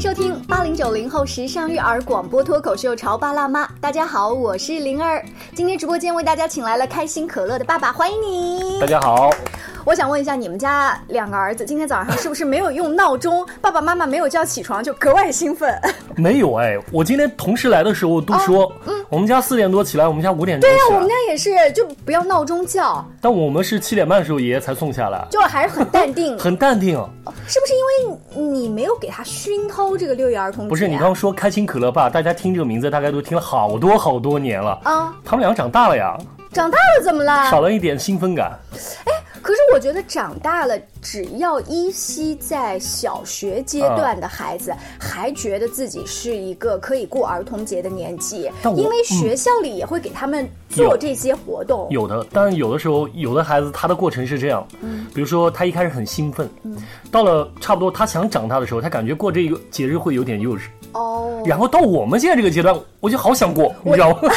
收听八零九零后时尚育儿广播脱口秀《潮爸辣妈》。大家好，我是灵儿。今天直播间为大家请来了开心可乐的爸爸，欢迎你。大家好。我想问一下，你们家两个儿子今天早上是不是没有用闹钟？爸爸妈妈没有叫起床就格外兴奋？没有哎，我今天同事来的时候都说，嗯，我们家四点多起来，我们家五点钟。对呀，我们家也是，就不要闹钟叫。但我们是七点半的时候爷爷才送下来，就还是很淡定，很淡定。是不是因为你没有给他熏陶这个六一儿童节？不是，你刚刚说开心可乐爸，大家听这个名字大概都听了好多好多年了啊。他们两个长大了呀，长大了怎么了？少了一点兴奋感。哎。我觉得长大了，只要依稀在小学阶段的孩子，还觉得自己是一个可以过儿童节的年纪，因为学校里也会给他们做这些活动。有的，但是有的时候，有的孩子他的过程是这样，嗯，比如说他一开始很兴奋，嗯，到了差不多他想长大的时候，他感觉过这个节日会有点幼稚。哦，然后到我们现在这个阶段，我就好想过，你知道吗？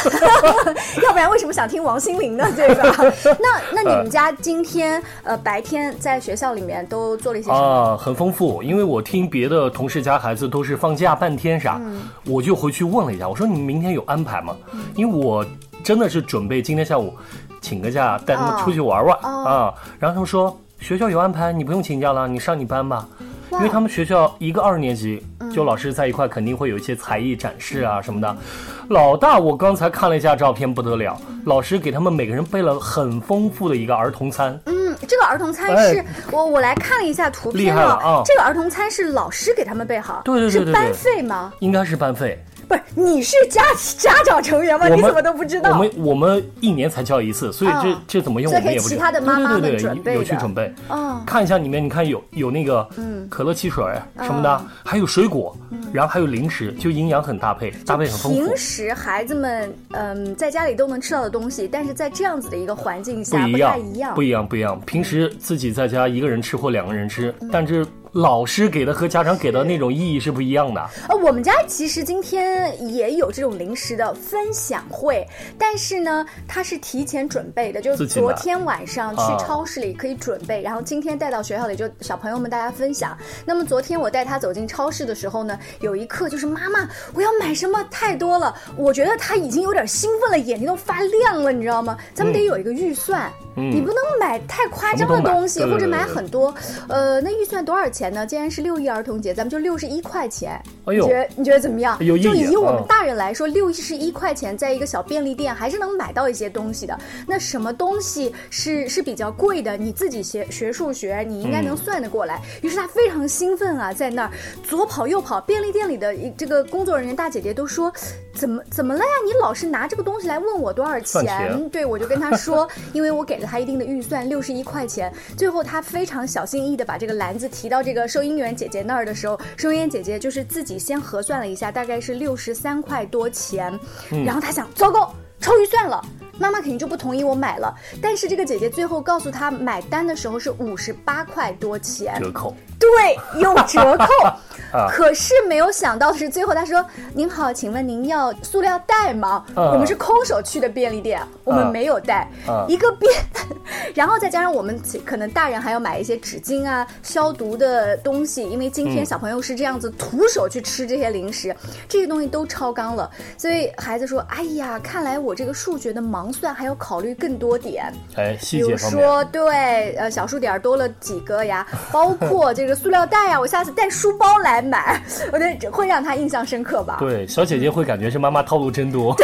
要不然为什么想听王心凌呢？对吧，那那你们家今天呃白天在学校里面都做了一些什么？啊，很丰富，因为我听别的同事家孩子都是放假半天啥，我就回去问了一下，我说你们明天有安排吗？因为我真的是准备今天下午请个假带他们出去玩玩啊，然后他们说学校有安排，你不用请假了，你上你班吧。因为他们学校一个二年级，就老师在一块，肯定会有一些才艺展示啊什么的。老大，我刚才看了一下照片，不得了，老师给他们每个人备了很丰富的一个儿童餐。嗯，这个儿童餐是我我来看了一下图片，厉害了啊！这个儿童餐是老师给他们备好，对对对对，是班费吗？应该是班费。不是，你是家家长成员吗？你怎么都不知道？我们我们一年才教一次，所以这这怎么用我们也不知道。其他的妈妈有去准备。哦，看一下里面，你看有有那个嗯可乐汽水什么的，还有水果，然后还有零食，就营养很搭配，搭配很丰富。平时孩子们嗯在家里都能吃到的东西，但是在这样子的一个环境下不太一样，不一样不一样。平时自己在家一个人吃或两个人吃，但是。老师给的和家长给的那种意义是不一样的。呃，我们家其实今天也有这种零食的分享会，但是呢，它是提前准备的，就是昨天晚上去超市里可以准备，然后今天带到学校里就小朋友们大家分享。那么昨天我带他走进超市的时候呢，有一刻就是妈妈，我要买什么太多了，我觉得他已经有点兴奋了，眼睛都发亮了，你知道吗？咱们得有一个预算，你不能买太夸张的东西，或者买很多。呃，那预算多少钱？呢？既然是六一儿童节，咱们就六十一块钱。哎呦，你觉得你觉得怎么样？就以我们大人来说，六十一块钱在一个小便利店还是能买到一些东西的。那什么东西是是比较贵的？你自己学学数学，你应该能算得过来。于是他非常兴奋啊，在那儿左跑右跑。便利店里的这个工作人员大姐姐都说：“怎么怎么了呀？你老是拿这个东西来问我多少钱？”对，我就跟他说，因为我给了他一定的预算，六十一块钱。最后他非常小心翼翼的把这个篮子提到这。个收银员姐姐那儿的时候，收银员姐姐就是自己先核算了一下，大概是六十三块多钱，然后他想，糟糕，超预算了，妈妈肯定就不同意我买了。但是这个姐姐最后告诉她，买单的时候是五十八块多钱，折扣，对，有折扣。可是没有想到的是，最后他说：“您好，请问您要塑料袋吗？我们是空手去的便利店，我们没有带一个便，然后再加上我们可能大人还要买一些纸巾啊、消毒的东西，因为今天小朋友是这样子徒手去吃这些零食，这些东西都超纲了。所以孩子说：‘哎呀，看来我这个数学的盲算还要考虑更多点。’哎，细节比如说，对，呃，小数点多了几个呀？包括这个塑料袋呀，我下次带书包来。”买，我觉得会让他印象深刻吧。对，小姐姐会感觉是妈妈套路真多。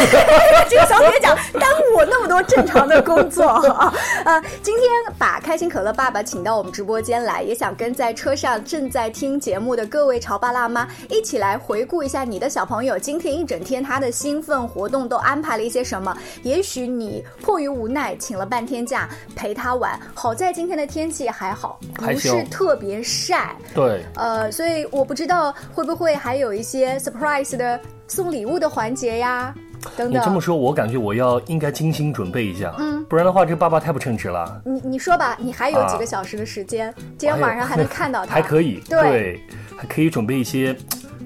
这个小姐姐讲耽误我那么多正常的工作 啊。呃，今天把开心可乐爸爸请到我们直播间来，也想跟在车上正在听节目的各位潮爸辣妈一起来回顾一下你的小朋友今天一整天他的兴奋活动都安排了一些什么。也许你迫于无奈请了半天假陪他玩，好在今天的天气还好，不是特别晒。对，呃，所以我不知道。道会不会还有一些 surprise 的送礼物的环节呀？等等。你这么说，我感觉我要应该精心准备一下，嗯，不然的话，这爸爸太不称职了。你你说吧，你还有几个小时的时间，今天晚上还能看到他，还可以，对，还可以准备一些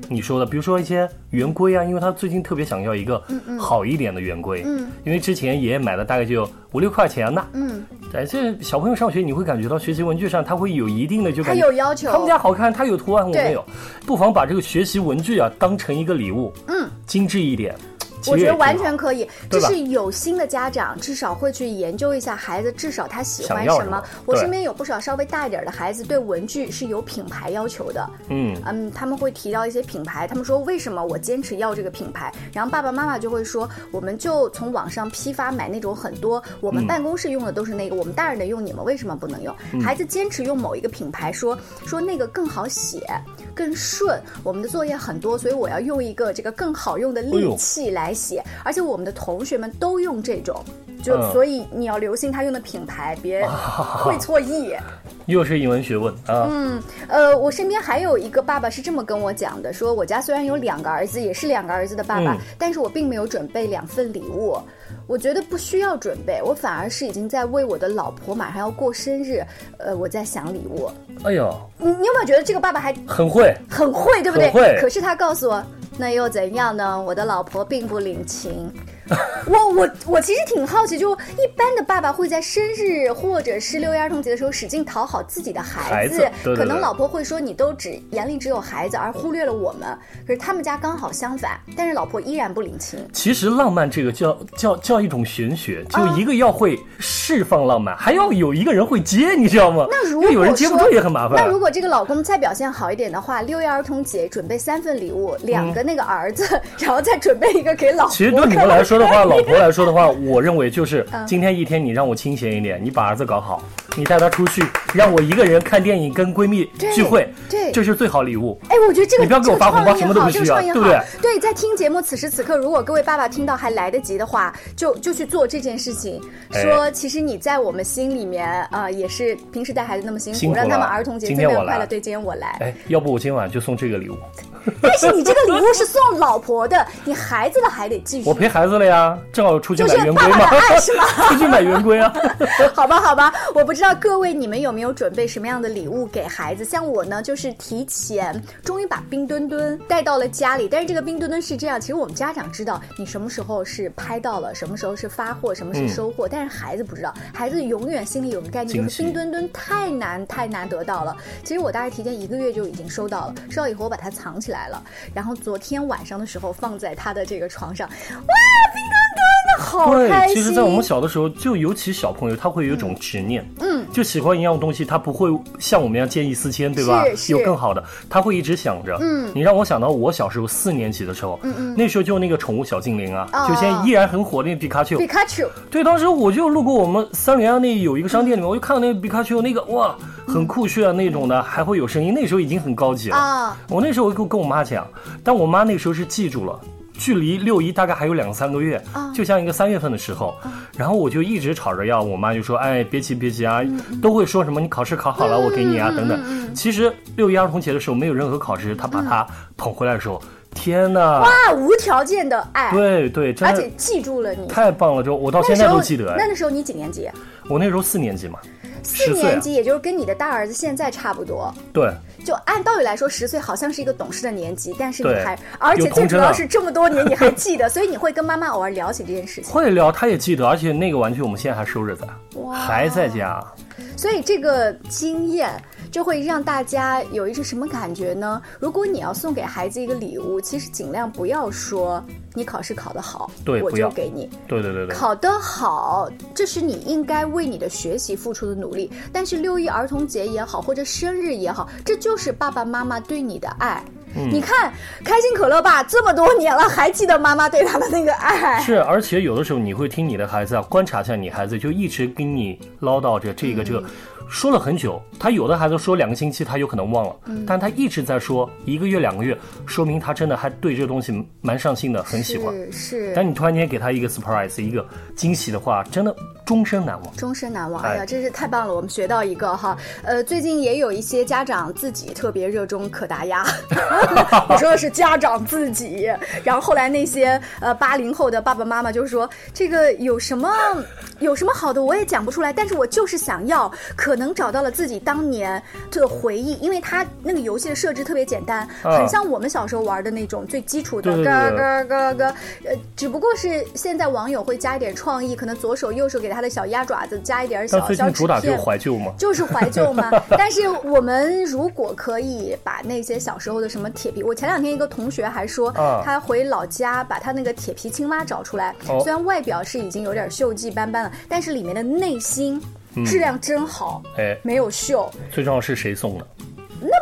你说的，比如说一些圆规啊，因为他最近特别想要一个好一点的圆规，嗯，因为之前爷爷买的大概就五六块钱呢，嗯，哎，这小朋友上学你会感觉到学习文具上他会有一定的就他感觉有要求，他们家好看，他有图案，我对。没有，不妨把这个学习文具啊当成一个礼物，嗯，精致一点，其我觉得完全可以，就是有心的家长至少会去研究一下孩子，至少他喜欢什么。我身边有不少稍微大一点的孩子，对文具是有品牌要求的。嗯，嗯，他们会提到一些品牌，他们说为什么我坚持要这个品牌，然后爸爸妈妈就会说，我们就从网上批发买那种很多，我们嗯。办公室用的都是那个，我们大人的用，你们为什么不能用？孩子坚持用某一个品牌，说说那个更好写，更顺，我们的作业很多，所以我要用一个这个更好用的利器来写，而且我们的同学们都用这种。就、嗯所以你要留心他用的品牌，别 会错意。又是一文学问啊，嗯，呃，我身边还有一个爸爸是这么跟我讲的，说我家虽然有两个儿子，也是两个儿子的爸爸，嗯但是我并没有准备两份礼物。我觉得不需要准备，我反而是已经在为我的老婆马上要过生日，呃，我在想礼物。哎呦，你你有没有觉得这个爸爸还很会，很会，对不对？会可是他告诉我，那又怎样呢？我的老婆并不领情。我我我其实挺好奇，就一般的爸爸会在生日或者是六一儿童节的时候使劲讨好自己的孩孩子对对可能老婆会说你都只眼里只有孩子，而忽略了我们。可是他们家刚好相反，但是老婆依然不领情。其实浪漫这个叫叫叫一种玄学，就啊一个要会释放浪漫，还要有一个人会接，你知道吗？那如果有人接不住也很麻烦。那如果这个老公再表现好一点的话，六一儿童节准备三份礼物，两个那个儿子，然后再准备一个给老婆。其实对你们来说的话，老婆来说的话，我认为就是嗯。今天一天你让我清闲一点，你把儿子搞好，你带她出去，让我一个人看电影跟闺蜜聚会，对这是最好礼物。哎，我觉得这个你不要给我发红包这个什么都不需要对不对对，在听节目此时此刻，如果各位爸爸听到还来得及的话，就就去做这件事情。哎说其实你在我们心里面啊、呃也是平时带孩子那么辛苦，让他们儿童节今天我来最快乐。对，今天我来。哎，要不我今晚就送这个礼物，但是你这个礼物是送老婆的，你孩子的还得继续。我陪孩子了呀，正好出去买圆规嘛爸爸的爱是吗，出去买圆规啊。好吧，好吧，我不知道各位你们有没有准备什么样的礼物给孩子？像我呢，就是提前终于把冰墩墩带到了家里，但是这个冰墩墩是这样，其实我们家长知道你什么时候是拍到了，什么时候是发货，什么是收货，但是孩子不知道，孩子永远心里有个概念，就是冰墩墩太难太难得到了。其实我大概提前一个月就已经收到了，收到以后我把它藏起来了，然后昨天晚上的时候放在他的这个床上，哇，冰墩墩，好开对，其实，在我们小的时候，就尤其小朋友，他会有一种执念，嗯，就喜欢一样东西，他不会像我们一样见异思迁，对吧有更好的，他会一直想着。嗯你让我想到我小时候四年级的时候，嗯嗯那时候就那个宠物小精灵啊，哦就现在依然很火的那个皮卡丘。皮卡丘。对，当时我就路过我们三联啊那有一个商店里面，我就看到那个皮卡丘，那个哇，很酷炫啊那种的，还会有声音，那时候已经很高级了。啊我那时候跟跟我妈讲，但我妈那时候是记住了。距离六一大概还有两三个月，啊。就像一个三月份的时候，然后我就一直吵着要，我妈就说：“哎，别急别急啊，嗯都会说什么你考试考好了，我给你啊，等等。”其实六一儿童节的时候没有任何考试，她把它捧回来的时候，天哪！哇，无条件的爱，对对，真而且记住了你。太棒了！就我到现在都记得，哎，那个时候你几年级？我那时候四年级嘛，四10岁啊年级，也就是跟你的大儿子现在差不多。对，就按道理来说，十岁好像是一个懂事的年纪，但是你还，而且最主要是这么多年你还 记得，所以你会跟妈妈偶尔聊起这件事情。会聊，她也记得，而且那个玩具我们现在还收着在，哇还在家。所以这个经验就会让大家有一种什么感觉呢？如果你要送给孩子一个礼物，其实尽量不要说你考试考得好，我对我就给你。对对对对，考得好，这是你应该为你的学习付出的努力。但是六一儿童节也好，或者生日也好，这就是爸爸妈妈对你的爱。嗯你看，开心可乐吧，这么多年了，还记得妈妈对他的那个爱。是，而且有的时候你会听你的孩子啊，观察一下你孩子，就一直跟你唠叨着这个这个。嗯说了很久，他有的孩子说两个星期，他有可能忘了，嗯但他一直在说一个月、两个月，说明他真的还对这个东西蛮上心的，很喜欢。是是，但你突然间给他一个 surprise，一个惊喜的话，真的终身难忘。终身难忘。哎哎呀，真是太棒了，我们学到一个哈。呃，最近也有一些家长自己特别热衷可达鸭，我说的是家长自己。然后后来那些呃八零后的爸爸妈妈就说，这个有什么有什么好的我也讲不出来，但是我就是想要可可能找到了自己当年的回忆，因为它那个游戏的设置特别简单，啊很像我们小时候玩的那种最基础的对对对咯咯咯咯，呃，只不过是现在网友会加一点创意，可能左手右手给他的小鸭爪子加一点小小纸近主打就是片。怀旧嘛。就是怀旧嘛，但是我们如果可以把那些小时候的什么铁皮，我前两天一个同学还说，啊他回老家把他那个铁皮青蛙找出来，哦虽然外表是已经有点锈迹斑斑了，但是里面的内心质量真好，哎，没有锈，最重要是谁送的？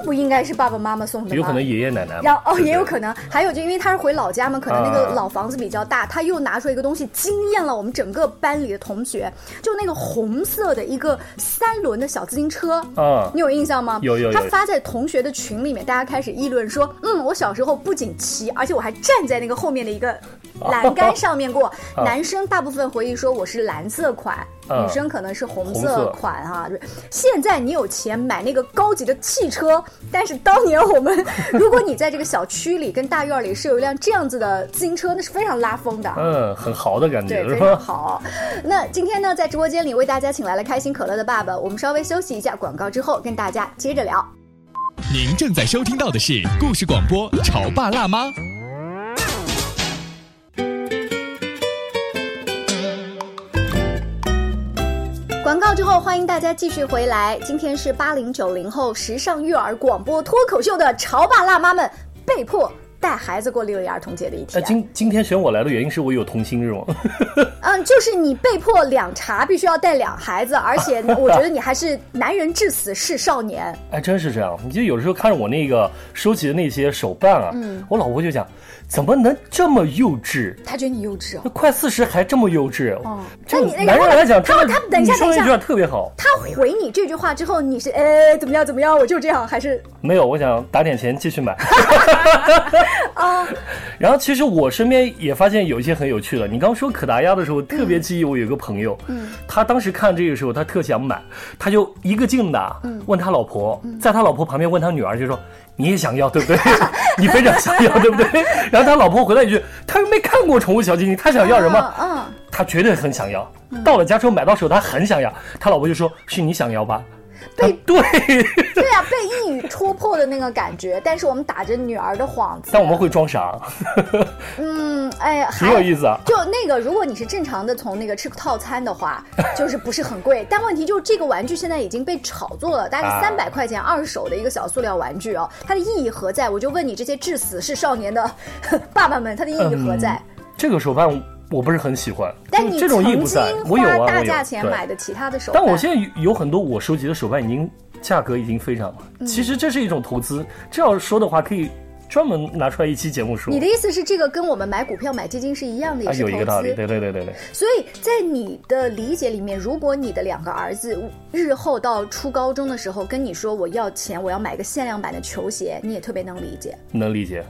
那不应该是爸爸妈妈送的吗？有可能爷爷奶奶。然后哦，也有可能，还有就因为他是回老家嘛，可能那个啊老房子比较大，他又拿出一个东西惊艳了我们整个班里的同学，就那个红色的一个三轮的小自行车，啊你有印象吗？有有有他发在同学的群里面，大家开始议论说，嗯，我小时候不仅骑，而且我还站在那个后面的一个 栏杆上面过。啊男生大部分回忆说我是蓝色款，啊女生可能是红色红色款啊。现在你有钱买那个高级的汽车，但是当年我们，如果你在这个小区里跟大院里是有一辆这样子的自行车，那是非常拉风的。嗯，很豪的感，觉对非常吧？好。那今天呢，在直播间里为大家请来了开心可乐的爸爸，我们稍微休息一下广告之后，跟大家接着聊。您正在收听到的是故事广播《潮爸辣妈》。告之后，欢迎大家继续回来。今天是八零九零后时尚育儿广播脱口秀的潮爸辣妈们被迫带孩子过六一儿童节的一哎，天。今今天选我来的原因是我有童心是吗？嗯，就是你被迫两茬，必须要带两孩子，而且我觉得你还是男人至死是少年。哎，真是这样。你就有的时候看着我那个收集的那些手办啊，嗯我老婆就讲，怎么能这么幼稚？他觉得你幼稚哦。那快四十还这么幼稚？哦这那你那男人来讲，真的他他等一下等一话特别好。他回你这句话之后，你是哎怎么样怎么样？我就这样，还是没有，我想打点钱继续买。啊？然后其实我身边也发现有一些很有趣的。你刚说可达鸭的时候，特别记忆我有一个朋友，嗯，他当时看这个时候，他特想买，他就一个劲的问他老婆，在他老婆旁边问他女儿，就说你也想要对不对？你非常想要对不对？然后他老婆回来一句，他又没看过《宠物小精灵》，他想要什么？嗯，他绝对很想要。到了家之后买到手，他很想要，他老婆就说是你想要吧？他被对，对啊，被一语戳破的那个感觉。但是我们打着女儿的幌子，但我们会装傻，嗯，哎呀，挺有意思啊。就那个，如果你是正常的从那个吃套餐的话，就是不是很贵。但问题就是这个玩具现在已经被炒作了，大概啊三百块钱二手的一个小塑料玩具哦，它的意义何在？我就问你这些致死是少年的爸爸们，它的意义何在？这个手办我不是很喜欢，但你这种意义不在。我有啊，大价钱买的其他的手办，但我现在有有很多我收集的手办已经价格已经非常了。嗯其实这是一种投资，这样说的话可以专门拿出来一期节目说。你的意思是这个跟我们买股票买基金是一样的，也啊，是投有一个道理，对对对对对。所以在你的理解里面，如果你的两个儿子日后到初高中的时候跟你说我要钱，我要买个限量版的球鞋，你也特别能理解。能理解。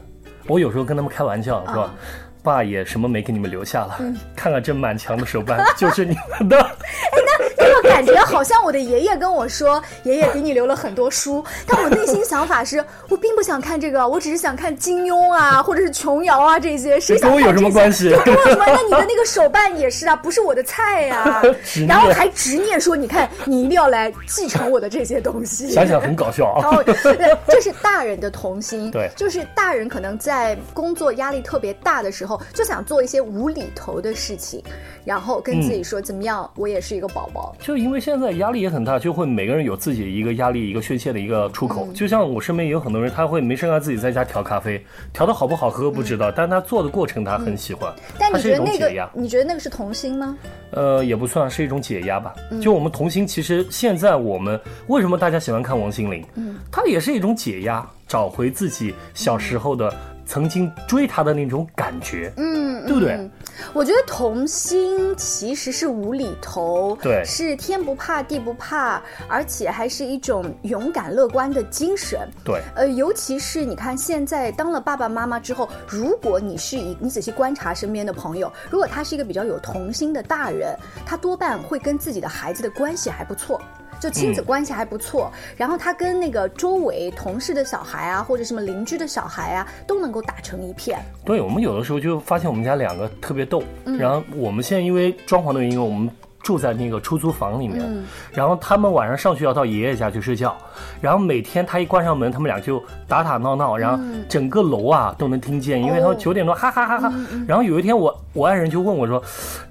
我有时候跟他们开玩笑，是吧？啊爸也什么没给你们留下了，嗯看看这满墙的手办就是你们的。那个感觉好像我的爷爷跟我说，爷爷给你留了很多书，但我内心想法是我并不想看这个，我只是想看金庸啊，或者是琼瑶啊这些。谁想跟我有什么看这些关系对跟我有什么？那你的那个手办也是啊，不是我的菜呀、然后还执念说，你看你一定要来继承我的这些东西。想想很搞笑啊。然后，对这是大人的童心。对就是大人可能在工作压力特别大的时候，就想做一些无厘头的事情，然后跟自己说、怎么样，我也是一个宝宝。就因为现在压力也很大，就会每个人有自己一个压力、一个宣泄的一个出口。就像我身边也有很多人，他会没事干自己在家调咖啡，调的好不好喝不知道，但他做的过程他很喜欢，但你觉得那个，。你觉得那个是童心吗？呃，也不算是一种解压吧。嗯就我们童心，其实现在我们为什么大家喜欢看王心凌？嗯，它也是一种解压，找回自己小时候的、曾经追她的那种感觉，嗯，对不对？嗯我觉得童心其实是无厘头，对是天不怕地不怕，而且还是一种勇敢乐观的精神。对，呃，尤其是你看，现在当了爸爸妈妈之后，如果你是一，你仔细观察身边的朋友，如果他是一个比较有童心的大人，他多半会跟自己的孩子的关系还不错。就亲子关系还不错，然后他跟那个周围同事的小孩啊，或者什么邻居的小孩啊，都能够打成一片。对，我们有的时候就发现我们家两个特别逗，嗯然后我们现在因为装潢的原因，我们住在那个出租房里面，嗯然后他们晚上上学要到爷爷家去睡觉，然后每天他一关上门，他们俩就打打闹闹，然后整个楼啊都能听见，因为他哦们九点多哈哈哈哈。然后有一天我我爱人就问我说，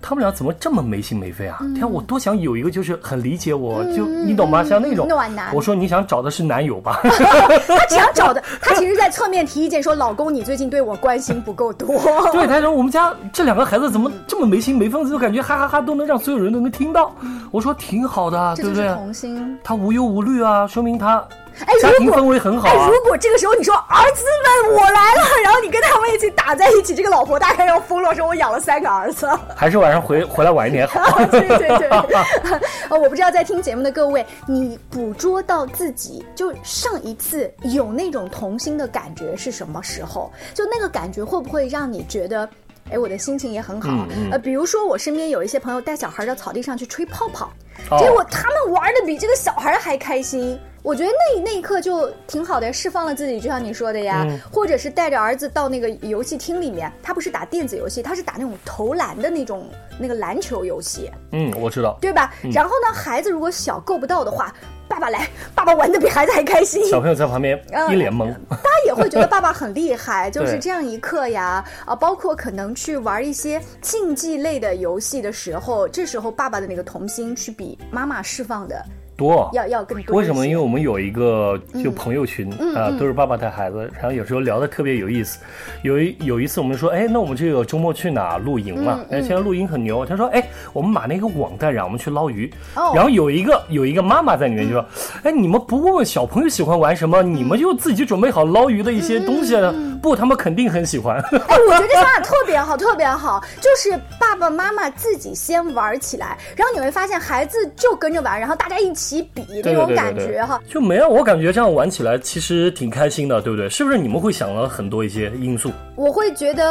他们俩怎么这么没心没肺啊？嗯天啊，我多想有一个就是很理解我，就你懂吗？像那种暖男我说你想找的是男友吧？他只想找的，他其实在侧面提意见说，老公你最近对我关心不够多。对，他说我们家这两个孩子怎么这么没心没肺，就感觉哈哈哈都能让所有人都能听到。我说挺好的对不对？童心。他无忧无虑啊，说明他哎，家庭氛围很好哎，啊。如果这个时候你说儿子们我来了，然后你跟他们一起打在一起，这个老婆大概要疯了，说我养了三个儿子。还是晚上回回来晚一点好。对对对，呃，我不知道在听节目的各位，你捕捉到自己就上一次有那种童心的感觉是什么时候？就那个感觉会不会让你觉得？哎，我的心情也很好。呃，比如说我身边有一些朋友带小孩到草地上去吹泡泡，哦结果他们玩的比这个小孩还开心。我觉得那那一刻就挺好的，释放了自己，就像你说的呀，嗯或者是带着儿子到那个游戏厅里面，他不是打电子游戏，他是打那种投篮的那种那个篮球游戏。嗯，我知道。对吧？然后呢，孩子如果小够不到的话，爸爸来，爸爸玩的比孩子还开心。小朋友在旁边嗯一脸懵。大家也会觉得爸爸很厉害，就是这样一刻呀，啊，包括可能去玩一些竞技类的游戏的时候，这时候爸爸的那个童心去比妈妈释放的多。要要更多。为什么？因为我们有一个就朋友群嗯啊、都是爸爸带孩子，然后有时候聊的特别有意思。有一有一次我们说，哎，那我们这个周末去哪露营嗯嘛？哎、现在露营很牛。他说，哎，我们把那个网带上，我们去捞鱼。哦然后有一个有一个妈妈在里面就说，哎，你们不问问小朋友喜欢玩什么，你们就自己准备好捞鱼的一些东西啊？不，他们肯定很喜欢。哎，我觉得这想法特别好，特别好，就是爸爸妈妈自己先玩起来，然后你会发现孩子就跟着玩，然后大家一起比那对种感觉哈。就没有，我感觉这样玩起来其实挺开心的，对不对？是不是你们会想了很多一些因素？我会觉得，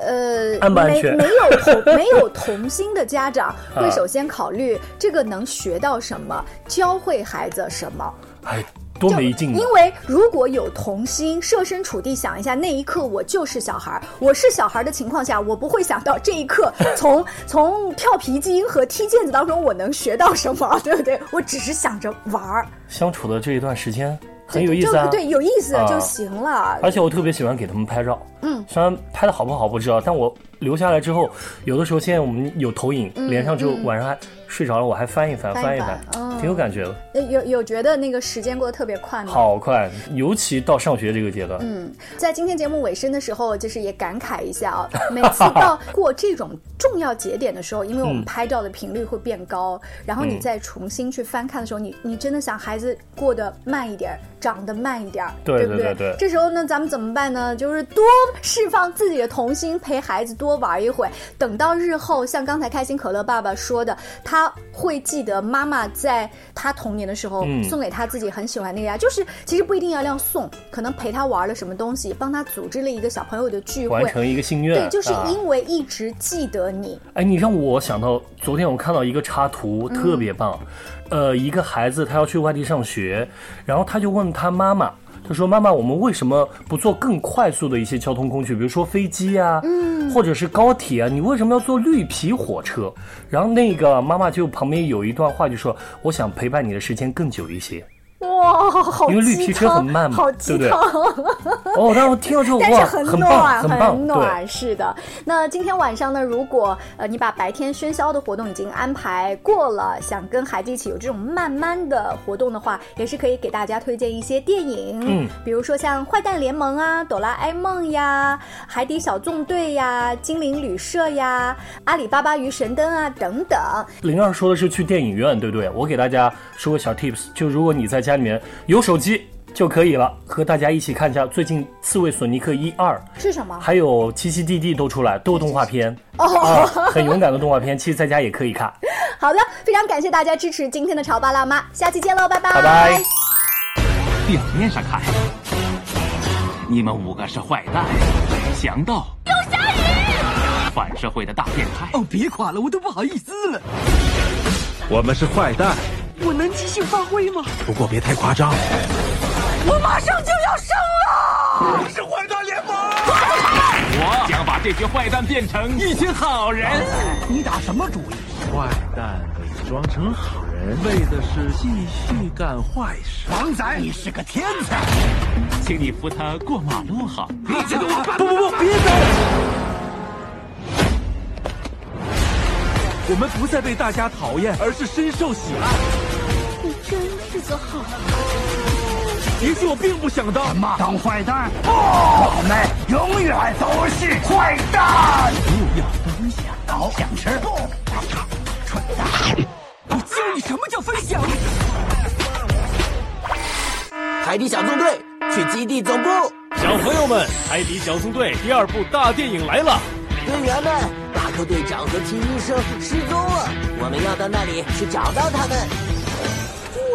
呃，安不安全没没有同 没有童心的家长会啊首先考虑这个能学到什么，教会孩子什么。哎，多没劲啊！因为如果有童心，设身处地想一下，那一刻我就是小孩儿，我是小孩儿的情况下，我不会想到这一刻 从从跳皮筋和踢毽子当中我能学到什么，对不对？我只是想着玩儿，相处的这一段时间很有意思。对，有意思啊就行了。而且我特别喜欢给他们拍照，嗯，虽然拍的好不好不知道，但我留下来之后，有的时候现在我们有投影，连上之后晚上还睡着了，我还翻一翻，翻一翻挺有感觉的，呃有有觉得那个时间过得特别快吗？好快，尤其到上学这个阶段，嗯，在今天节目尾声的时候，就是也感慨一下啊，每次到过这种重要节点的时候，因为我们拍照的频率会变高，然后你再重新去翻看的时候，你你真的想孩子过得慢一点儿，长得慢一点儿，对不对？对对。这时候呢，咱们怎么办呢？就是多释放自己的童心，陪孩子多玩一会。等到日后，像刚才开心可乐爸爸说的，他会记得妈妈在他童年的时候、嗯送给他自己很喜欢那个呀，就是其实不一定要要送，可能陪他玩了什么东西，帮他组织了一个小朋友的聚会。完成一个心愿，对，就是啊因为一直记得你，哎，你让我想到昨天我看到一个插图，特别棒。呃，一个孩子他要去外地上学，然后他就问他妈妈，他说：“妈妈，我们为什么不坐更快速的一些交通工具，比如说飞机啊，嗯，或者是高铁啊？你为什么要坐绿皮火车？”然后那个妈妈就旁边有一段话就说：“我想陪伴你的时间更久一些。哇，好因为绿鸡皮车汤很慢嘛好对不对鸡汤。哦，但我听到之后哇，但是很很暖，棒，很。暖，是的。那今天晚上呢，如果呃你把白天喧嚣的活动已经安排过了，想跟孩子一起有这种慢慢的活动的话，也是可以给大家推荐一些电影，嗯，比如说像《坏蛋联盟》啊，《哆啦 A 梦》呀，《海底小纵队》呀，《精灵旅社》呀，《阿里巴巴与神灯》啊等等。灵儿说的是去电影院，对不对？我给大家说个小 tips，就如果你在家里面有手机就可以了，和大家一起看一下最近《刺猬索尼克》一二，是什么？还有奇奇弟弟都出来，都有动画片 啊，很勇敢的动画片，其实在家也可以看。好的，非常感谢大家支持今天的潮爸辣妈，下期见喽，拜拜，拜拜。表面上看，你们五个是坏蛋、强盗、有侠义、反社会的大变态。哦，别夸了，我都不好意思了。我们是坏蛋，我能即兴发挥吗？不过别太夸张。我马上就要生了！我是坏蛋联盟。我将把这些坏蛋变成一群好人。你打什么主意？坏蛋伪装成好人，为的是继续干坏事。王仔，你是个天才，请你扶他过马路好。你这个王八！不不不，别走！我们不再被大家讨厌，而是深受喜爱。你真是个好也许我并不想当。什么？当坏蛋？不，我们永远都是坏蛋。不要分享，好，想吃不？蠢蛋！我教你什么叫分享。海底小纵队去基地总部。小朋友们，海底小纵队第二部大电影来了。队员们，巴克队长和秦医生失踪了，我们要到那里去找到他们。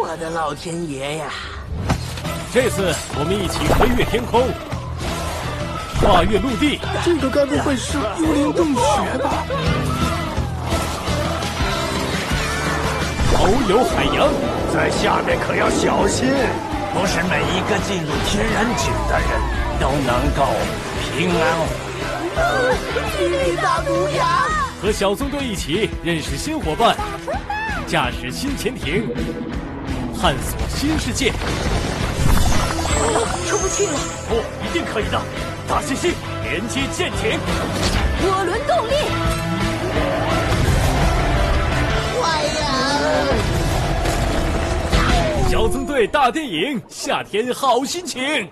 我的老天爷呀！这次我们一起飞越天空，跨越陆地。这个该不会是幽灵洞穴吧？遨游海洋，在下面可要小心，不是每一个进入天然井的人都能够平安回来。霹雳大毒牙！和小纵队一起认识新伙伴，驾驶新潜艇，探索新世界。出不去了。不，一定可以的。大猩猩连接舰艇，涡轮动力。快呀！小纵队大电影，夏天好心情。